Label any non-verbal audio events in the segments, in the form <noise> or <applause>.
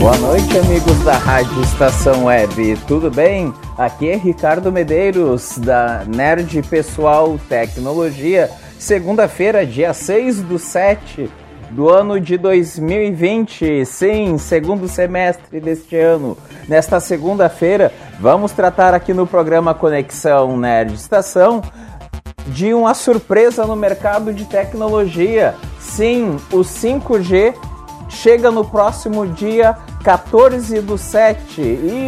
Boa noite, amigos da Rádio Estação Web. Tudo bem? Aqui é Ricardo Medeiros, da Nerd Pessoal Tecnologia. Segunda-feira, dia 6 do 7 do ano de 2020. Sim, segundo semestre deste ano. Nesta segunda-feira, vamos tratar aqui no programa Conexão Nerd Estação de uma surpresa no mercado de tecnologia. Sim, o 5G chega no próximo dia 14 do 7.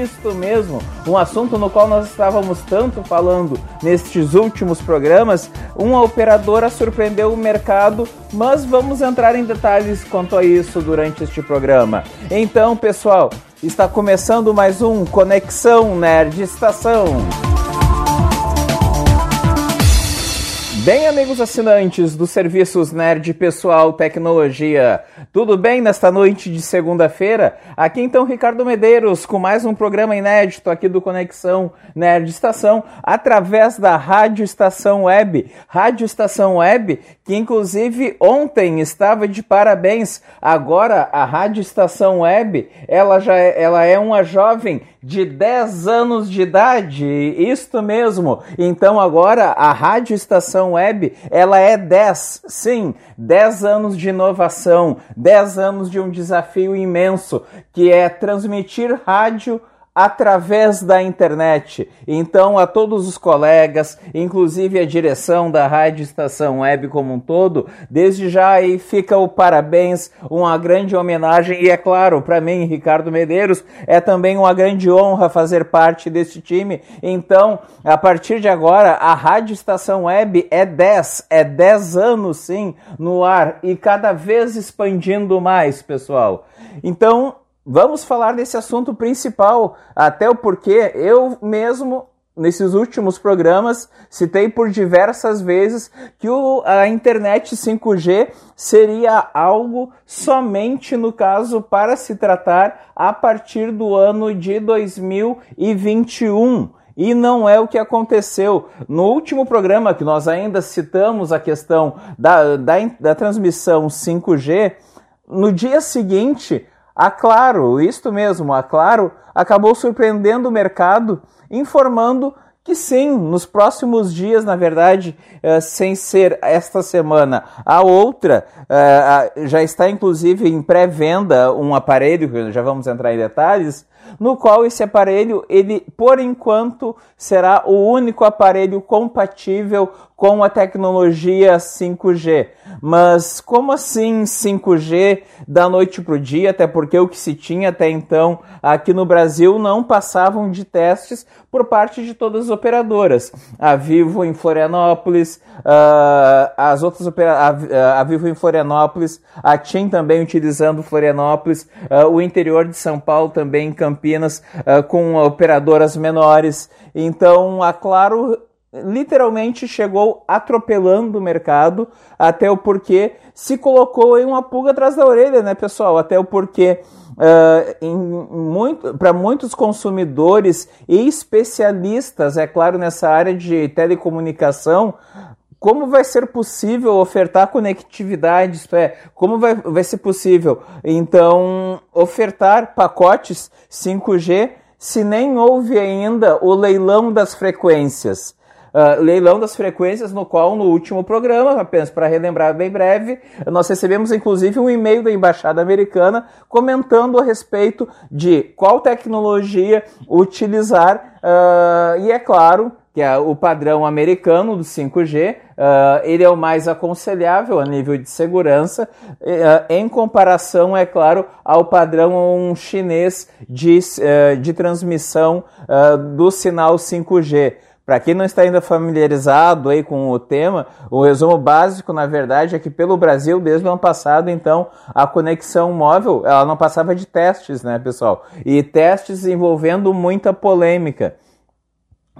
Isto mesmo, um assunto no qual nós estávamos tanto falando nestes últimos programas. Uma operadora surpreendeu o mercado, mas vamos entrar em detalhes quanto a isso durante este programa. Então, pessoal, está começando mais um Conexão Nerd Estação. Bem, amigos assinantes dos serviços Nerd Pessoal Tecnologia, tudo bem nesta noite de segunda-feira? Aqui então Ricardo Medeiros com mais um programa inédito aqui do Conexão Nerd Estação, através da Rádio Estação Web. Rádio Estação Web, que inclusive ontem estava de parabéns. Agora a Rádio Estação Web, ela já é, ela é uma jovem de 10 anos de idade. Isto mesmo. Então agora a Rádio Estação web, ela é 10, sim, 10 anos de inovação, 10 anos de um desafio imenso, que é transmitir rádio através da internet. Então, a todos os colegas, inclusive a direção da Rádio Estação Web como um todo, desde já aí fica o parabéns, uma grande homenagem e é claro, para mim, Ricardo Medeiros, é também uma grande honra fazer parte desse time. Então, a partir de agora, a Rádio Estação Web é 10, é 10 anos sim no ar e cada vez expandindo mais, pessoal. Então, vamos falar desse assunto principal, até o porquê eu mesmo nesses últimos programas citei por diversas vezes que o, a internet 5G seria algo somente no caso para se tratar a partir do ano de 2021. E não é o que aconteceu. No último programa, que nós ainda citamos a questão da, da, da transmissão 5G, no dia seguinte a Claro, isto mesmo, a Claro acabou surpreendendo o mercado, informando que sim, nos próximos dias, na verdade, uh, sem ser esta semana, a outra uh, já está inclusive em pré-venda um aparelho, já vamos entrar em detalhes, no qual esse aparelho, ele por enquanto será o único aparelho compatível com a tecnologia 5G. Mas como assim 5G da noite para o dia? Até porque o que se tinha até então aqui no Brasil não passavam de testes por parte de todas as operadoras. A Vivo em Florianópolis, uh, as outras operadoras, a, Vivo em Florianópolis, a TIM também utilizando Florianópolis, uh, o interior de São Paulo também em Campinas, uh, com operadoras menores. Então, a Claro literalmente chegou atropelando o mercado, até o porquê se colocou em uma pulga atrás da orelha, né, pessoal? Até o porquê. Uh, muito, para muitos consumidores e especialistas, é claro, nessa área de telecomunicação, como vai ser possível ofertar conectividade, é, como vai, vai ser possível, então, ofertar pacotes 5G se nem houve ainda o leilão das frequências uh, leilão das frequências, no qual no último programa, apenas para relembrar bem breve, nós recebemos inclusive um e-mail da Embaixada Americana comentando a respeito de qual tecnologia utilizar, uh, e é claro que é o padrão americano do 5G, uh, ele é o mais aconselhável a nível de segurança, uh, em comparação, é claro, ao padrão chinês de, uh, de transmissão do sinal 5G. Para quem não está ainda familiarizado aí com o tema, o resumo básico, na verdade, é que pelo Brasil, desde o ano passado, então, a conexão móvel, ela não passava de testes, né, pessoal? E testes envolvendo muita polêmica.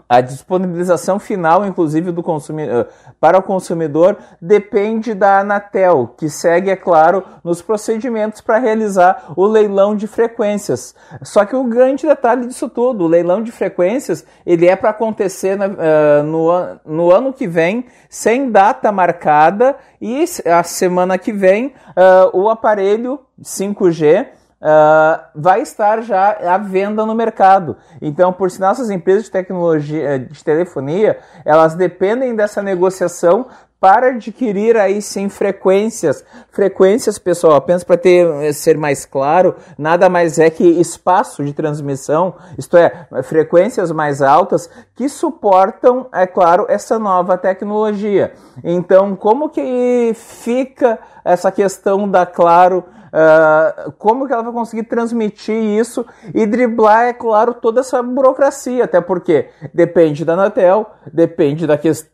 A disponibilização final, inclusive, do consumidor, para o consumidor depende da Anatel, que segue, é claro, nos procedimentos para realizar o leilão de frequências. Só que o grande detalhe disso tudo, o leilão de frequências, ele é para acontecer na, uh, no, no ano que vem, sem data marcada, e a semana que vem uh, o aparelho 5G Uh, vai estar já à venda no mercado. Então, por sinal, essas empresas de tecnologia, eh, de telefonia, elas dependem dessa negociação para adquirir aí sim frequências. Frequências, pessoal, apenas para ter eh, ser mais claro, nada mais é que espaço de transmissão, isto é, frequências mais altas que suportam, é claro, essa nova tecnologia. Então, como que fica essa questão da Claro Uh, como que ela vai conseguir transmitir isso e driblar, é claro, toda essa burocracia, até porque depende da Anatel, depende da questão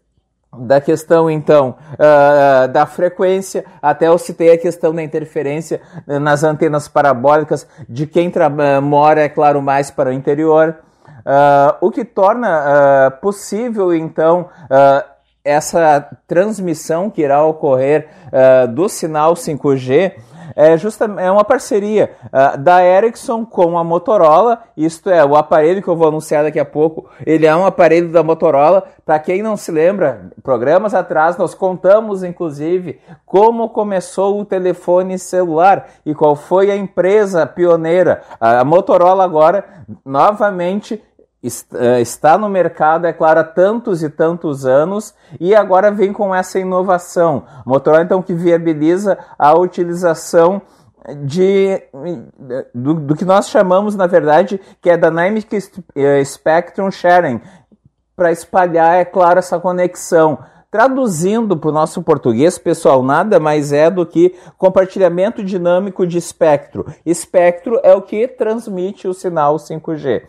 da questão então uh, da frequência, até eu citei a questão da interferência nas antenas parabólicas de quem mora, é claro, mais para o interior, uh, o que torna possível então essa transmissão que irá ocorrer do sinal 5G é, justamente, é uma parceria uh, da Ericsson com a Motorola. Isto é, o aparelho que eu vou anunciar daqui a pouco, ele é um aparelho da Motorola. Para quem não se lembra, programas atrás nós contamos, inclusive, como começou o telefone celular e qual foi a empresa pioneira. A Motorola agora, novamente, está no mercado, é claro, há tantos e tantos anos e agora vem com essa inovação. Motorola, então, que viabiliza a utilização de, do, do, que nós chamamos, na verdade, que é Dynamic eh, Spectrum Sharing, para espalhar, é claro, essa conexão. Traduzindo para o nosso português, pessoal, nada mais é do que compartilhamento dinâmico de espectro. Espectro é o que transmite o sinal 5G.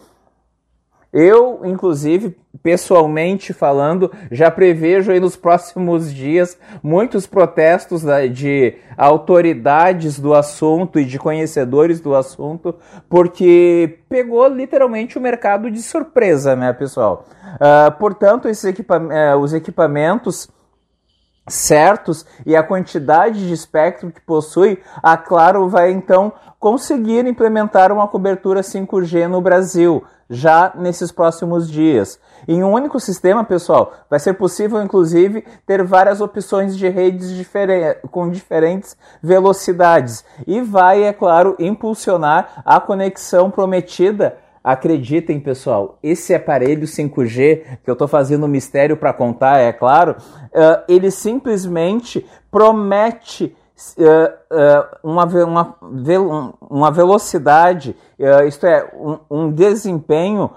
Eu, inclusive, pessoalmente falando, já prevejo aí nos próximos dias muitos protestos de autoridades do assunto e de conhecedores do assunto, porque pegou literalmente o mercado de surpresa, né, pessoal? Uh, portanto, esses equipa uh, os equipamentos certos e a quantidade de espectro que possui, a Claro vai então conseguir implementar uma cobertura 5G no Brasil já nesses próximos dias. Em um único sistema, pessoal, vai ser possível, inclusive, ter várias opções de redes com diferentes velocidades e vai, é claro, impulsionar a conexão prometida. Acreditem, pessoal, esse aparelho 5G que eu estou fazendo um mistério para contar, é claro, uh, ele simplesmente promete uh, uh, uma, uma, uma velocidade, isto é, um, um desempenho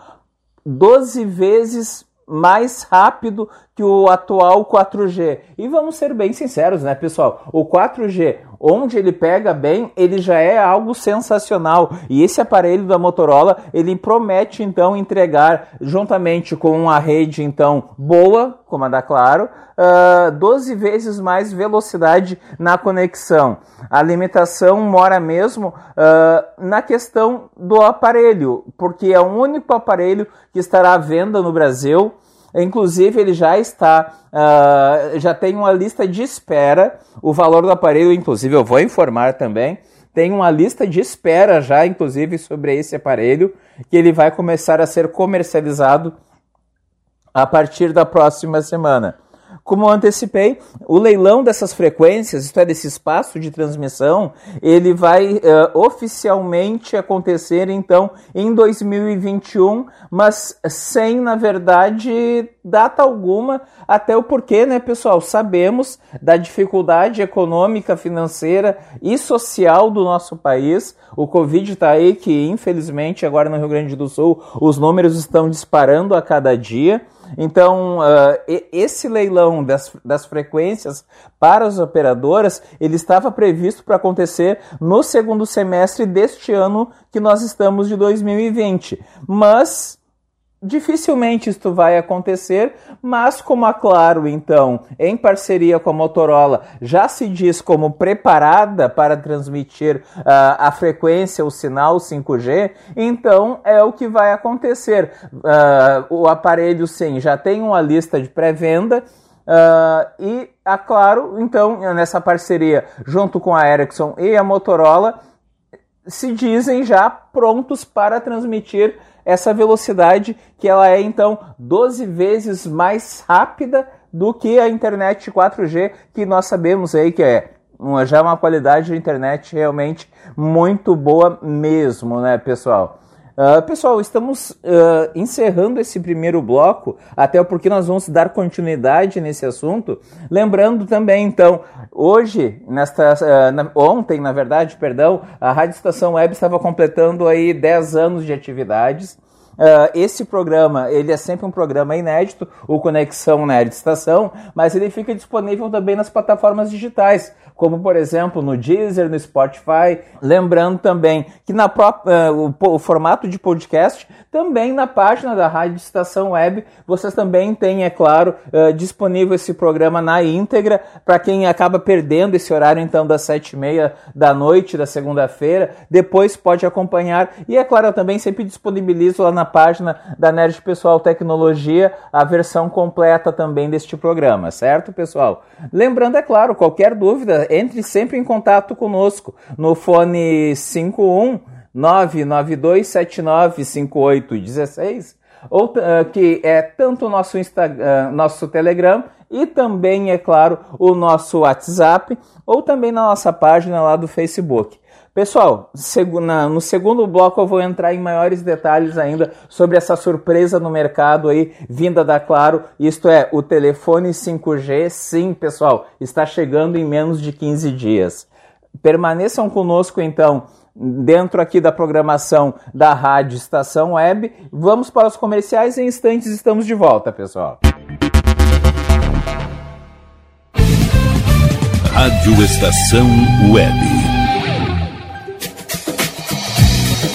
12 vezes mais rápido que o atual 4G. E vamos ser bem sinceros, né, pessoal? O 4G, onde ele pega bem, ele já é algo sensacional. E esse aparelho da Motorola, ele promete então entregar, juntamente com uma rede então boa, como a da Claro, uh, ah, 12 vezes mais velocidade na conexão. A limitação mora mesmo uh, na questão do aparelho, porque é o único aparelho que estará à venda no Brasil Inclusive, ele já está, uh, já tem uma lista de espera. O valor do aparelho, inclusive, eu vou informar também. Tem uma lista de espera já, inclusive, sobre esse aparelho, que ele vai começar a ser comercializado a partir da próxima semana. Como eu antecipei, o leilão dessas frequências, isto é, desse espaço de transmissão, ele vai uh, oficialmente acontecer então em 2021, mas sem, na verdade, data alguma, até o porquê, né, pessoal? Sabemos da dificuldade econômica, financeira e social do nosso país. O Covid está aí que, infelizmente, agora no Rio Grande do Sul, os números estão disparando a cada dia. Então, uh, esse leilão das, das frequências para as operadoras, ele estava previsto para acontecer no segundo semestre deste ano que nós estamos de 2020. Mas Dificilmente isto vai acontecer, mas como a Claro, então, em parceria com a Motorola, já se diz como preparada para transmitir uh, a frequência, o sinal 5G, então é o que vai acontecer. Uh, o aparelho, sim, já tem uma lista de pré-venda. Uh, e a Claro, então, nessa parceria junto com a Ericsson e a Motorola, se dizem já prontos para transmitir essa velocidade que ela é então 12 vezes mais rápida do que a internet 4G que nós sabemos aí que é uma, já uma qualidade de internet realmente muito boa mesmo, né, pessoal? Uh, pessoal, estamos uh, encerrando esse primeiro bloco, até porque nós vamos dar continuidade nesse assunto. Lembrando também, então, hoje, nesta, uh, na, ontem, na verdade, perdão, a Rádio Estação Web estava completando aí 10 anos de atividades. Uh, esse programa, ele é sempre um programa inédito, o Conexão Nerd Estação, mas ele fica disponível também nas plataformas digitais, como por exemplo no Deezer, no Spotify. Lembrando também que na própria, uh, o, o, formato de podcast, também na página da Rádio Estação Web, vocês também têm, é claro, uh, disponível esse programa na íntegra, para quem acaba perdendo esse horário então das sete e meia da noite da segunda-feira, depois pode acompanhar. E é claro, eu também sempre disponibilizo lá na na página da Nerd Pessoal Tecnologia a versão completa também deste programa, certo, pessoal? Lembrando, é claro, qualquer dúvida, entre sempre em contato conosco no fone 51 992795816 ou uh, que é tanto o nosso Instagram, uh, nosso Telegram e também, é claro, o nosso WhatsApp ou também na nossa página lá do Facebook. Pessoal, no segundo bloco eu vou entrar em maiores detalhes ainda sobre essa surpresa no mercado aí, vinda da Claro. Isto é, o telefone 5G, sim, pessoal, está chegando em menos de 15 dias. Permaneçam conosco então dentro aqui da programação da Rádio Estação Web. Vamos para os comerciais em instantes estamos de volta, pessoal. Rádio Estação Web.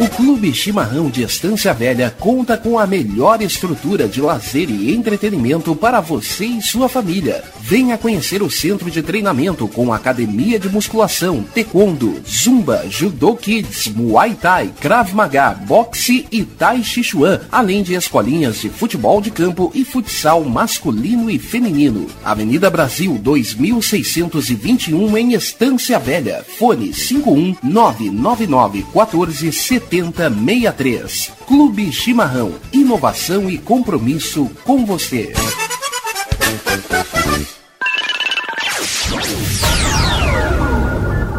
O Clube Chimarrão de Estância Velha conta com a melhor estrutura de lazer e entretenimento para você e sua família. Venha conhecer o centro de treinamento com academia de musculação, taekwondo, zumba, judô kids, muay thai, krav maga, boxe e tai chi chuan, além de escolinhas de futebol de campo e futsal masculino e feminino. Avenida Brasil 2621 em Estância Velha. Fone 51 999 14 7063. Clube Chimarrão. Inovação e compromisso com você.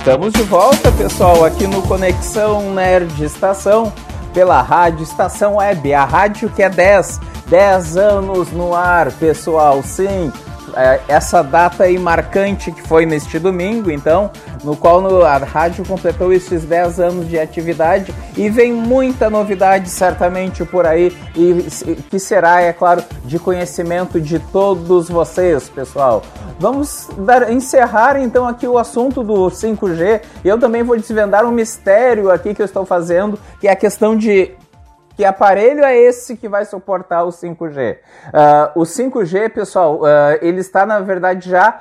Estamos de volta, pessoal, aqui no Conexão Nerd Estação, pela Rádio Estação Web, a rádio que é 10, 10 anos no ar, pessoal, sim. É, Essa data aí marcante que foi neste domingo, então, no qual a rádio completou esses 10 anos de atividade e vem muita novidade certamente por aí e que será, é claro, de conhecimento de todos vocês, pessoal. Vamos dar- encerrar então aqui o assunto do 5G. Eu também vou desvendar um mistério aqui que eu estou fazendo, que é a questão de que aparelho é esse que vai suportar o 5G? Ah, o 5G, pessoal, ah, ele está na verdade já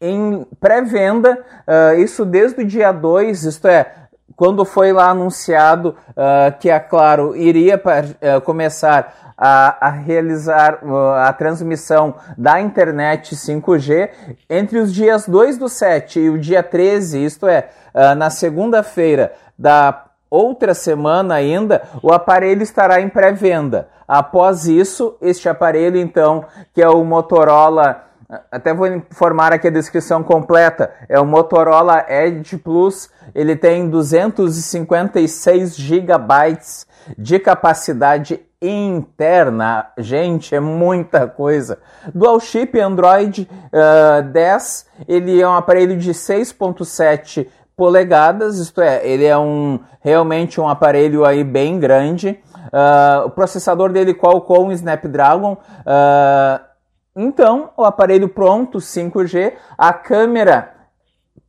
em pré-venda, ah, isso desde o dia 2, isto é, quando foi lá anunciado ah, que a Claro iria ah, começar a, a realizar ah, a transmissão da internet 5G entre os dias 2 do 7 e o dia 13, isto é, na segunda-feira da outra semana ainda, o aparelho estará em pré-venda. Após isso, este aparelho, então, que é o Motorola. Até vou informar aqui a descrição completa. É o Motorola Edge Plus. Ele tem 256 gigabytes de capacidade interna. Gente, é muita coisa. Dual chip Android ah, 10. Ele é um aparelho de 6.7 polegadas, isto é, ele é um realmente um aparelho aí bem grande. Ah, o processador dele Qualcomm Snapdragon. ah, então, o aparelho pronto, 5G, a câmera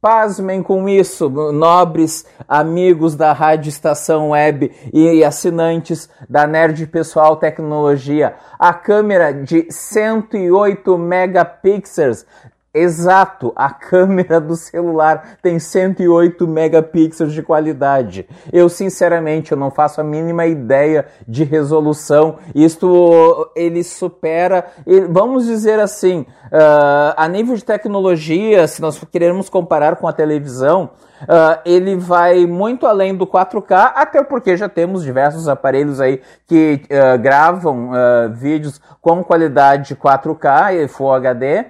Pasmem com isso, nobres amigos da Rádio Estação Web e assinantes da Nerd Pessoal Tecnologia. A câmera de 108 megapixels. Exato, a câmera do celular tem 108 megapixels de qualidade. Eu, sinceramente, eu não faço a mínima ideia de resolução. Isto ele supera, vamos dizer assim, ah, a nível de tecnologia, se nós queremos comparar com a televisão, ah, ele vai muito além do 4K, até porque já temos diversos aparelhos aí que ah, gravam ah, vídeos com qualidade 4K e Full HD.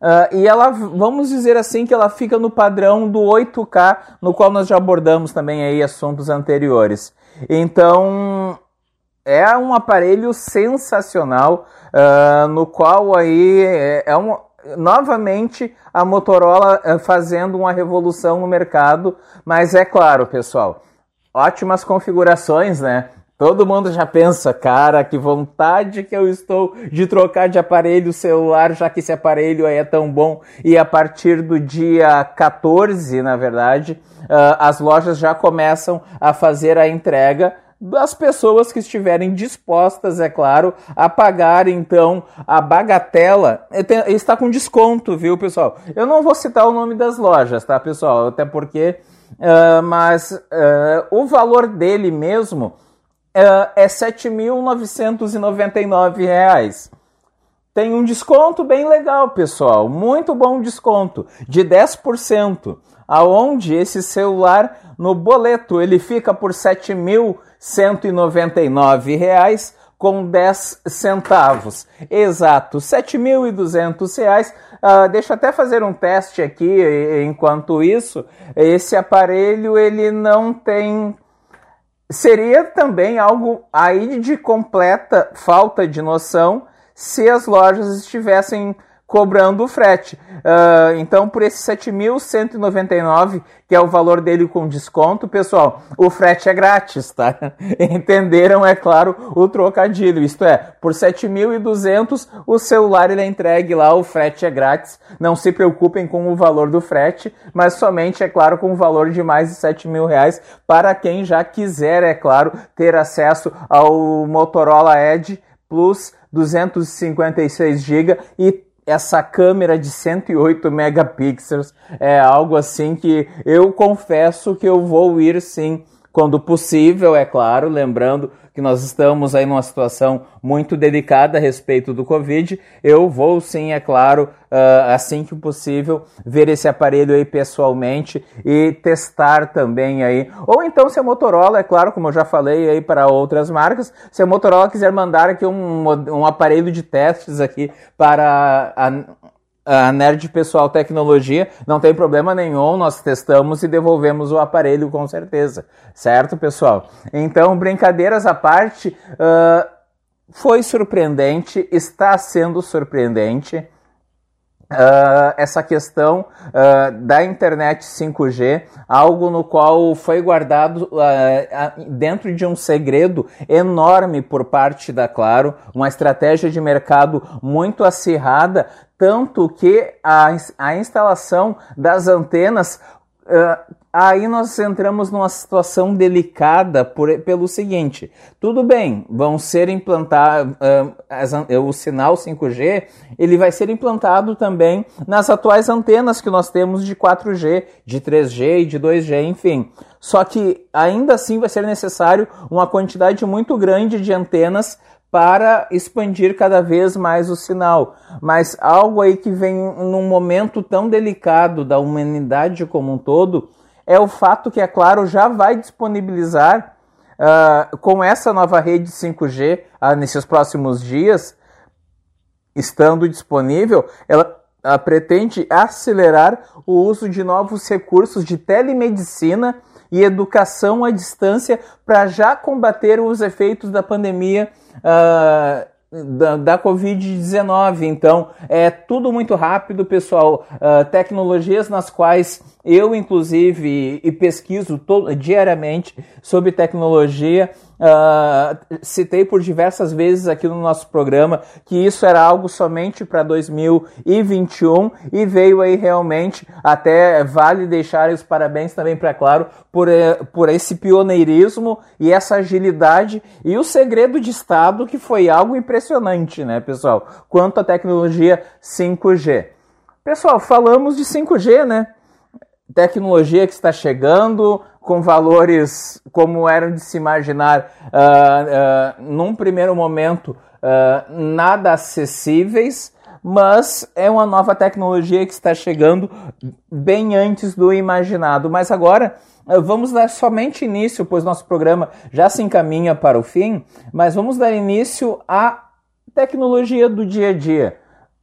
Ah, e ela, vamos dizer assim, que ela fica no padrão do 8K, no qual nós já abordamos também aí assuntos anteriores. Então, é um aparelho sensacional, ah, no qual aí é, é um, novamente a Motorola eh, fazendo uma revolução no mercado, mas é claro, pessoal, ótimas configurações, né? Todo mundo já pensa, cara, que vontade que eu estou de trocar de aparelho celular, já que esse aparelho aí é tão bom. E a partir do dia 14, na verdade, ah, as lojas já começam a fazer a entrega das pessoas que estiverem dispostas, é claro, a pagar então a bagatela. Está com desconto, viu, pessoal? Eu não vou citar o nome das lojas, tá, pessoal? Até porque. ah, mas ah, o valor dele mesmo é 7.999 reais. tem um desconto bem legal, pessoal. Muito bom desconto de 10%. Aonde esse celular no boleto ele fica por R$ 7.199 com 10 centavos. Exato, R$ 7.200. Uh, deixa eu até fazer um teste aqui enquanto isso. Esse aparelho ele não tem seria também algo aí de completa falta de noção se as lojas estivessem cobrando o frete. Uh, então, por esse 7.199, que é o valor dele com desconto, pessoal, o frete é grátis, tá? <laughs> Entenderam, é claro, o trocadilho. Isto é, por 7.200, o celular ele é entregue lá, o frete é grátis. Não se preocupem com o valor do frete, mas somente, é claro, com o valor de mais de 7 mil reais para quem já quiser, é claro, ter acesso ao Motorola Edge Plus 256 GB e essa câmera de 108 megapixels é algo assim que eu confesso que eu vou ir sim quando possível, é claro, lembrando que nós estamos aí numa situação muito delicada a respeito do Covid, eu vou sim, é claro, uh, assim que possível, ver esse aparelho aí pessoalmente e testar também aí. Ou então, se a Motorola, é claro, como eu já falei aí para outras marcas, se a Motorola quiser mandar aqui um, um aparelho de testes aqui para a, a Nerd Pessoal Tecnologia, não tem problema nenhum, nós testamos e devolvemos o aparelho com certeza, certo, pessoal? Então, brincadeiras à parte, uh, foi surpreendente, está sendo surpreendente. Uh, essa questão uh, da internet 5G, algo no qual foi guardado uh, dentro de um segredo enorme por parte da Claro, uma estratégia de mercado muito acirrada, tanto que a, a instalação das antenas Uh, aí nós entramos numa situação delicada por, pelo seguinte: tudo bem, vão ser implantados uh, o sinal 5G, ele vai ser implantado também nas atuais antenas que nós temos de 4G, de 3G e de 2G, enfim. Só que ainda assim vai ser necessário uma quantidade muito grande de antenas para expandir cada vez mais o sinal. Mas algo aí que vem num momento tão delicado da humanidade como um todo é o fato que, é claro, já vai disponibilizar uh, com essa nova rede 5G uh, nesses próximos dias, estando disponível, ela uh, pretende acelerar o uso de novos recursos de telemedicina e educação à distância para já combater os efeitos da pandemia uh, da, da Covid-19. Então, é tudo muito rápido, pessoal. Uh, tecnologias nas quais eu, inclusive, e pesquiso diariamente sobre tecnologia. Uh, citei por diversas vezes aqui no nosso programa que isso era algo somente para 2021 e veio aí realmente. Até vale deixar os parabéns também para Claro por, eh, por esse pioneirismo e essa agilidade e o segredo de Estado que foi algo impressionante, né, pessoal? Quanto à tecnologia 5G. Pessoal, falamos de 5G, né? Tecnologia que está chegando, com valores como eram de se imaginar uh, uh, num primeiro momento uh, nada acessíveis, mas é uma nova tecnologia que está chegando bem antes do imaginado. Mas agora vamos dar somente início, pois nosso programa já se encaminha para o fim, mas vamos dar início à tecnologia do dia a dia,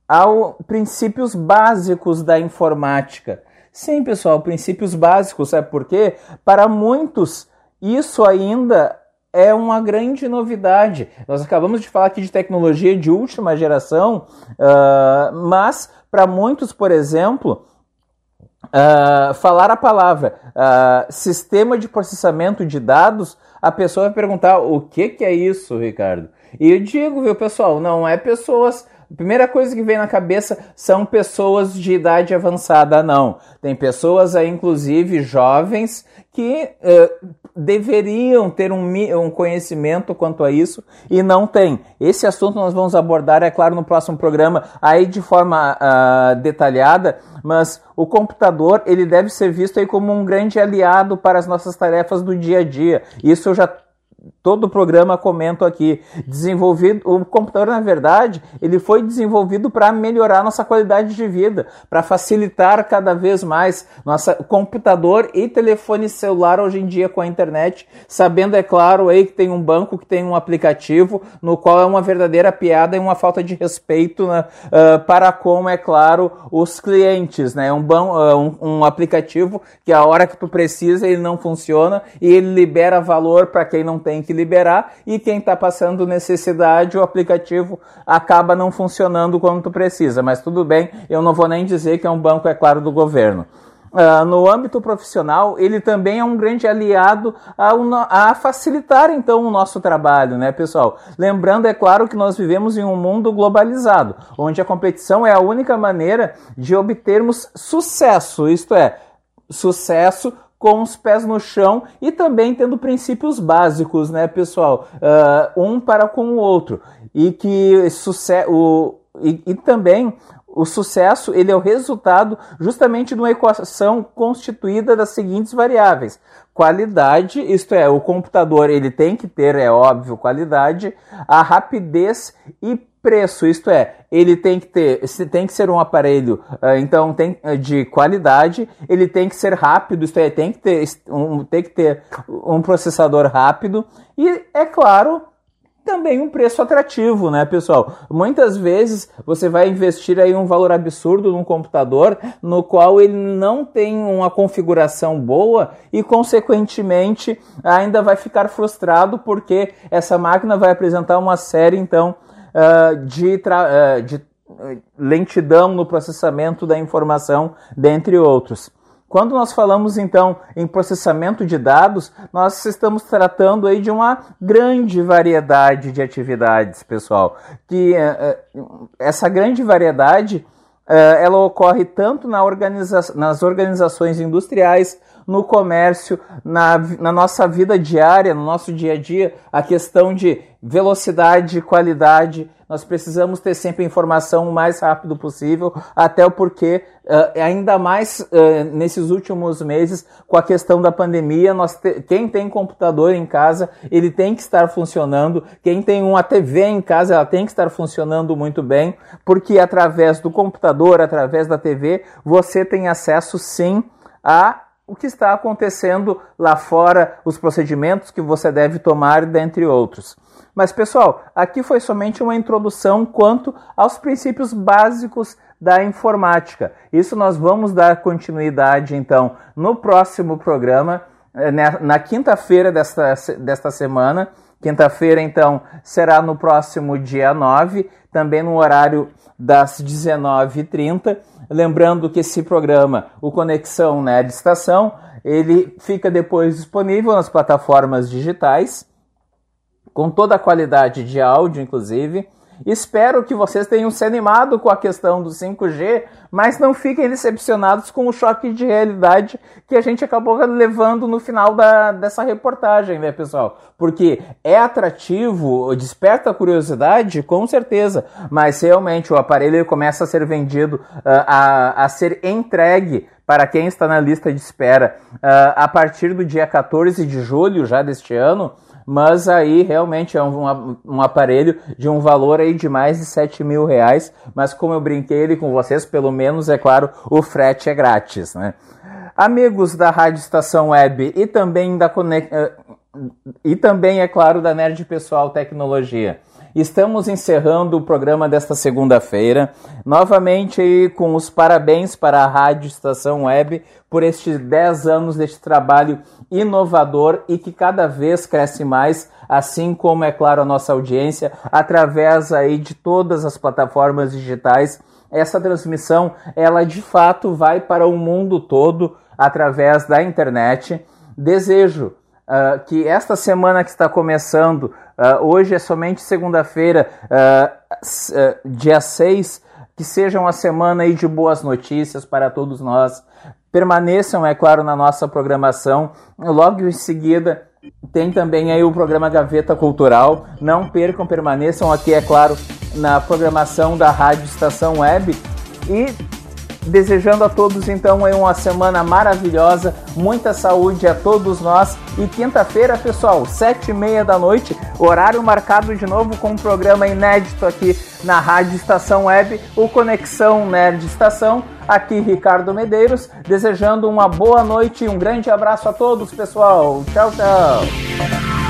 aos princípios básicos da informática. Sim, pessoal, princípios básicos, sabe por quê? Para muitos, isso ainda é uma grande novidade. Nós acabamos de falar aqui de tecnologia de última geração, uh, mas para muitos, por exemplo, uh, falar a palavra uh, sistema de processamento de dados, a pessoa vai perguntar o que, que é isso, Ricardo? E eu digo, viu, pessoal, não é pessoas a primeira coisa que vem na cabeça são pessoas de idade avançada, não. Tem pessoas aí, inclusive jovens, que uh, deveriam ter um, um, conhecimento quanto a isso e não tem. Esse assunto nós vamos abordar, é claro, no próximo programa, aí de forma uh, detalhada, mas o computador ele deve ser visto aí como um grande aliado para as nossas tarefas do dia a dia. Isso eu já todo o programa comento aqui, desenvolvido, o computador na verdade, ele foi desenvolvido para melhorar nossa qualidade de vida, para facilitar cada vez mais nossa computador e telefone celular hoje em dia com a internet, sabendo é claro aí que tem um banco que tem um aplicativo no qual é uma verdadeira piada e uma falta de respeito né, uh, para com é claro os clientes, né? Um, uh, um, um aplicativo que a hora que tu precisa ele não funciona e ele libera valor para quem não tem que liberar e quem está passando necessidade, o aplicativo acaba não funcionando quando tu precisa. Mas tudo bem, eu não vou nem dizer que é um banco, é claro, do governo. Uh, no âmbito profissional, ele também é um grande aliado a, a, facilitar então o nosso trabalho, né, pessoal? Lembrando, é claro, que nós vivemos em um mundo globalizado, onde a competição é a única maneira de obtermos sucesso, isto é, sucesso com os pés no chão e também tendo princípios básicos, né, pessoal? Uh, um para com o outro. E que o, e, e também o sucesso ele é o resultado justamente de uma equação constituída das seguintes variáveis: qualidade, isto é, o computador ele tem que ter, é óbvio, qualidade, a rapidez e preço, isto é, ele tem que ter, tem que ser um aparelho, uh, então tem uh, de qualidade, ele tem que ser rápido, isto é, tem que ter um, tem que ter um processador rápido. E é claro também um preço atrativo, né, pessoal? Muitas vezes você vai investir aí um valor absurdo num computador no qual ele não tem uma configuração boa e, consequentemente, ainda vai ficar frustrado porque essa máquina vai apresentar uma série, então, uh, de, uh, de lentidão no processamento da informação, dentre outros. Quando nós falamos então em processamento de dados, nós estamos tratando aí de uma grande variedade de atividades, pessoal. Que uh, essa grande variedade uh, ela ocorre tanto na organiza nas organizações industriais, no comércio, na, na nossa vida diária, no nosso dia a dia, a questão de velocidade, qualidade. Nós precisamos ter sempre a informação o mais rápido possível, até o porquê, uh, ainda mais uh, nesses últimos meses, com a questão da pandemia, nós te, quem tem computador em casa, ele tem que estar funcionando, quem tem uma TV em casa, ela tem que estar funcionando muito bem, porque através do computador, através da TV, você tem acesso sim a o que está acontecendo lá fora, os procedimentos que você deve tomar, dentre outros. Mas, pessoal, aqui foi somente uma introdução quanto aos princípios básicos da informática. Isso nós vamos dar continuidade, então, no próximo programa, eh, né, na quinta-feira desta, desta semana. Quinta-feira, então, será no próximo dia 9, também no horário das 19h30. Lembrando que esse programa, o Conexão de Estação, ele fica depois disponível nas plataformas digitais, com toda a qualidade de áudio, inclusive. Espero que vocês tenham se animado com a questão do 5G, mas não fiquem decepcionados com o choque de realidade que a gente acabou levando no final da, dessa reportagem, né, pessoal? Porque é atrativo, desperta a curiosidade, com certeza, mas realmente o aparelho começa a ser vendido, uh, a, a ser entregue para quem está na lista de espera uh, a partir do dia 14 de julho já deste ano mas aí realmente é um, um, aparelho de um valor aí de mais de 7 mil reais, mas como eu brinquei ele com vocês, pelo menos, é claro, o frete é grátis, né? Amigos da Rádio Estação Web e também da eh, e também, é claro, da Nerd Pessoal Tecnologia. Estamos encerrando o programa desta segunda-feira, novamente com os parabéns para a Rádio Estação Web por estes 10 anos deste trabalho inovador e que cada vez cresce mais, assim como é claro a nossa audiência, através aí de todas as plataformas digitais. Essa transmissão, ela de fato vai para o mundo todo através da internet. Desejo uh, que esta semana que está começando, uh, hoje é somente segunda-feira, uh, dia 6, que seja uma semana aí de boas notícias para todos nós. Permaneçam, é claro, na nossa programação. Logo em seguida, tem também aí o programa Gaveta Cultural. Não percam, permaneçam aqui, é claro, na programação da Rádio Estação Web. E Desejando a todos então uma semana maravilhosa, muita saúde a todos nós. E quinta-feira, pessoal, sete e meia da noite, horário marcado de novo com um programa inédito aqui na Rádio Estação Web, o Conexão Nerd Estação. Aqui Ricardo Medeiros, desejando uma boa noite e um grande abraço a todos, pessoal. Tchau, tchau.